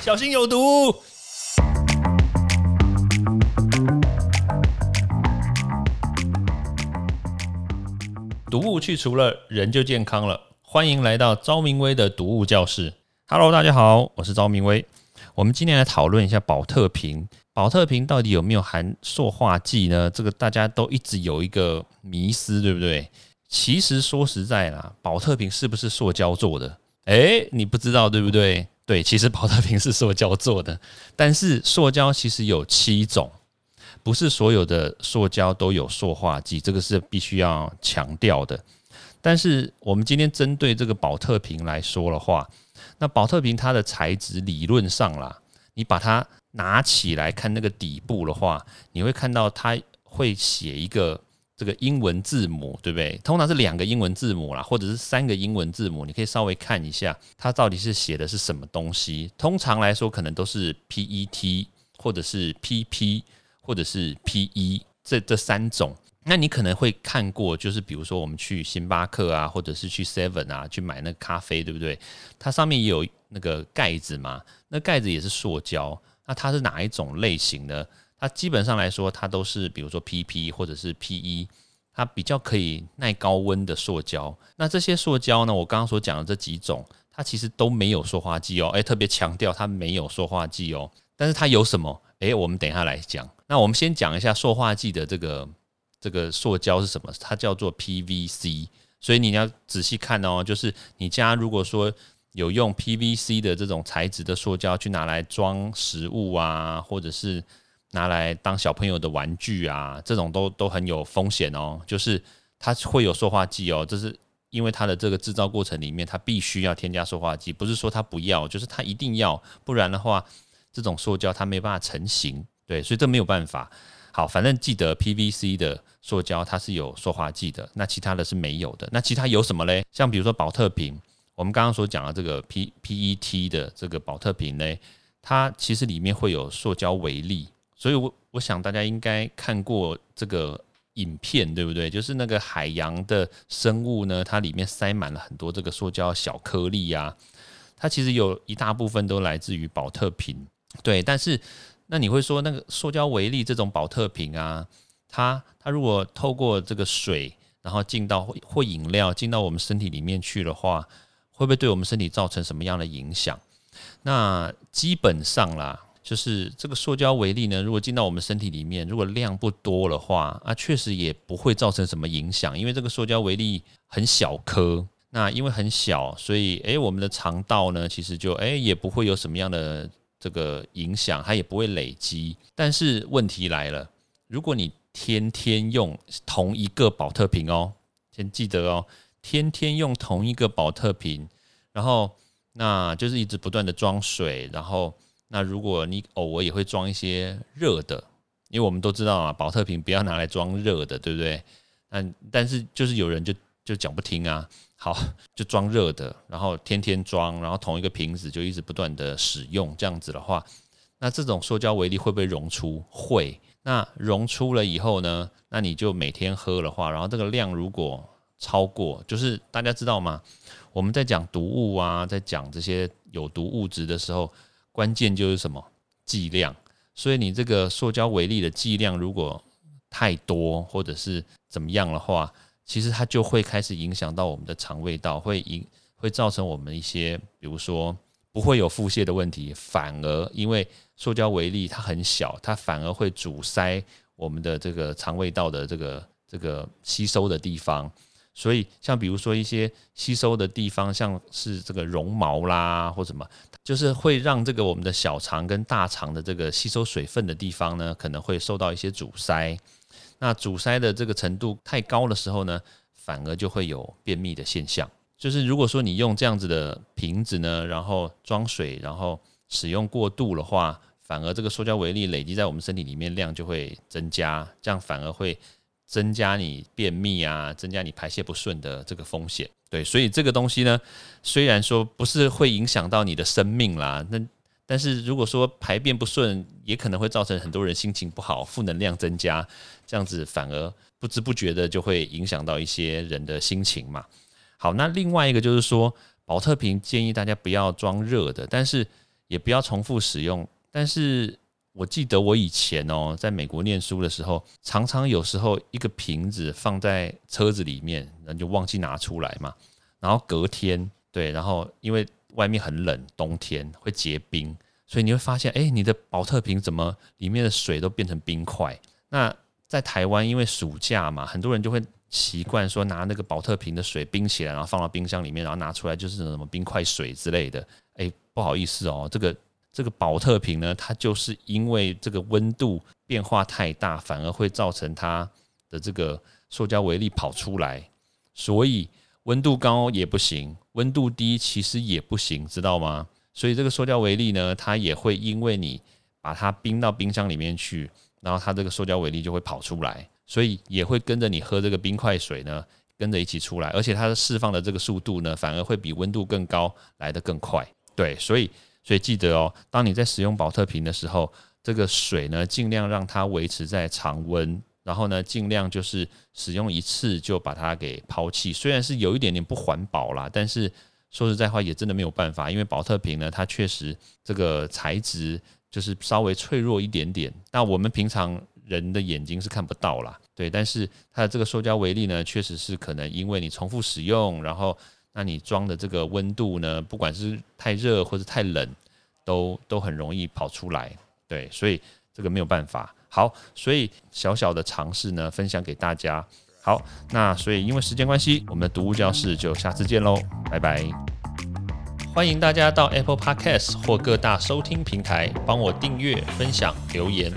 小心有毒。毒物去除了，人就健康了。欢迎来到昭明威的毒物教室。Hello，大家好，我是昭明威。我们今天来讨论一下保特瓶。保特瓶到底有没有含塑化剂呢？这个大家都一直有一个迷思，对不对？其实说实在啦，保特瓶是不是塑胶做的？诶，你不知道对不对？对，其实保特瓶是塑胶做的，但是塑胶其实有七种。不是所有的塑胶都有塑化剂，这个是必须要强调的。但是我们今天针对这个保特瓶来说的话，那保特瓶它的材质理论上啦，你把它拿起来看那个底部的话，你会看到它会写一个这个英文字母，对不对？通常是两个英文字母啦，或者是三个英文字母，你可以稍微看一下它到底是写的是什么东西。通常来说，可能都是 PET 或者是 PP。或者是 P E 这这三种，那你可能会看过，就是比如说我们去星巴克啊，或者是去 Seven 啊，去买那个咖啡，对不对？它上面也有那个盖子嘛，那盖子也是塑胶，那它是哪一种类型的？它基本上来说，它都是比如说 P P 或者是 P E，它比较可以耐高温的塑胶。那这些塑胶呢，我刚刚所讲的这几种，它其实都没有塑化剂哦，诶，特别强调它没有塑化剂哦，但是它有什么？诶，我们等一下来讲。那我们先讲一下塑化剂的这个这个塑胶是什么？它叫做 PVC，所以你要仔细看哦。就是你家如果说有用 PVC 的这种材质的塑胶去拿来装食物啊，或者是拿来当小朋友的玩具啊，这种都都很有风险哦。就是它会有塑化剂哦，这是因为它的这个制造过程里面它必须要添加塑化剂，不是说它不要，就是它一定要，不然的话这种塑胶它没办法成型。对，所以这没有办法。好，反正记得 PVC 的塑胶它是有塑化剂的，那其他的是没有的。那其他有什么嘞？像比如说保特瓶，我们刚刚所讲的这个 P PET 的这个保特瓶呢，它其实里面会有塑胶微粒。所以我我想大家应该看过这个影片，对不对？就是那个海洋的生物呢，它里面塞满了很多这个塑胶小颗粒呀。它其实有一大部分都来自于保特瓶。对，但是。那你会说，那个塑胶微粒这种保特瓶啊，它它如果透过这个水，然后进到或饮料进到我们身体里面去的话，会不会对我们身体造成什么样的影响？那基本上啦，就是这个塑胶微粒呢，如果进到我们身体里面，如果量不多的话，啊，确实也不会造成什么影响，因为这个塑胶微粒很小颗，那因为很小，所以诶，我们的肠道呢，其实就诶也不会有什么样的。这个影响它也不会累积，但是问题来了，如果你天天用同一个保特瓶哦，先记得哦，天天用同一个保特瓶，然后那就是一直不断的装水，然后那如果你偶尔也会装一些热的，因为我们都知道啊，保特瓶不要拿来装热的，对不对？嗯，但是就是有人就就讲不听啊。好，就装热的，然后天天装，然后同一个瓶子就一直不断的使用，这样子的话，那这种塑胶微粒会不会溶出？会。那溶出了以后呢？那你就每天喝的话，然后这个量如果超过，就是大家知道吗？我们在讲毒物啊，在讲这些有毒物质的时候，关键就是什么剂量。所以你这个塑胶微粒的剂量如果太多，或者是怎么样的话，其实它就会开始影响到我们的肠胃道，会影会造成我们一些，比如说不会有腹泻的问题，反而因为塑胶微粒它很小，它反而会阻塞我们的这个肠胃道的这个这个吸收的地方。所以像比如说一些吸收的地方，像是这个绒毛啦或什么，就是会让这个我们的小肠跟大肠的这个吸收水分的地方呢，可能会受到一些阻塞。那阻塞的这个程度太高的时候呢，反而就会有便秘的现象。就是如果说你用这样子的瓶子呢，然后装水，然后使用过度的话，反而这个塑胶微粒累积在我们身体里面量就会增加，这样反而会增加你便秘啊，增加你排泄不顺的这个风险。对，所以这个东西呢，虽然说不是会影响到你的生命啦，那。但是如果说排便不顺，也可能会造成很多人心情不好、负能量增加，这样子反而不知不觉的就会影响到一些人的心情嘛。好，那另外一个就是说，保特瓶建议大家不要装热的，但是也不要重复使用。但是我记得我以前哦，在美国念书的时候，常常有时候一个瓶子放在车子里面，那就忘记拿出来嘛。然后隔天，对，然后因为外面很冷，冬天会结冰，所以你会发现，哎，你的保特瓶怎么里面的水都变成冰块？那在台湾，因为暑假嘛，很多人就会习惯说拿那个保特瓶的水冰起来，然后放到冰箱里面，然后拿出来就是什么冰块水之类的。哎，不好意思哦，这个。这个保特瓶呢，它就是因为这个温度变化太大，反而会造成它的这个塑胶微粒跑出来，所以温度高也不行，温度低其实也不行，知道吗？所以这个塑胶微粒呢，它也会因为你把它冰到冰箱里面去，然后它这个塑胶微粒就会跑出来，所以也会跟着你喝这个冰块水呢，跟着一起出来，而且它的释放的这个速度呢，反而会比温度更高来得更快。对，所以。所以记得哦，当你在使用保特瓶的时候，这个水呢，尽量让它维持在常温，然后呢，尽量就是使用一次就把它给抛弃。虽然是有一点点不环保啦，但是说实在话，也真的没有办法，因为保特瓶呢，它确实这个材质就是稍微脆弱一点点。那我们平常人的眼睛是看不到啦，对，但是它的这个塑胶微粒呢，确实是可能因为你重复使用，然后。那你装的这个温度呢，不管是太热或者太冷，都都很容易跑出来，对，所以这个没有办法。好，所以小小的尝试呢，分享给大家。好，那所以因为时间关系，我们的读物教室就下次见喽，拜拜。欢迎大家到 Apple Podcast 或各大收听平台帮我订阅、分享、留言。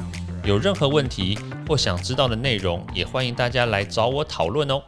有任何问题或想知道的内容，也欢迎大家来找我讨论哦。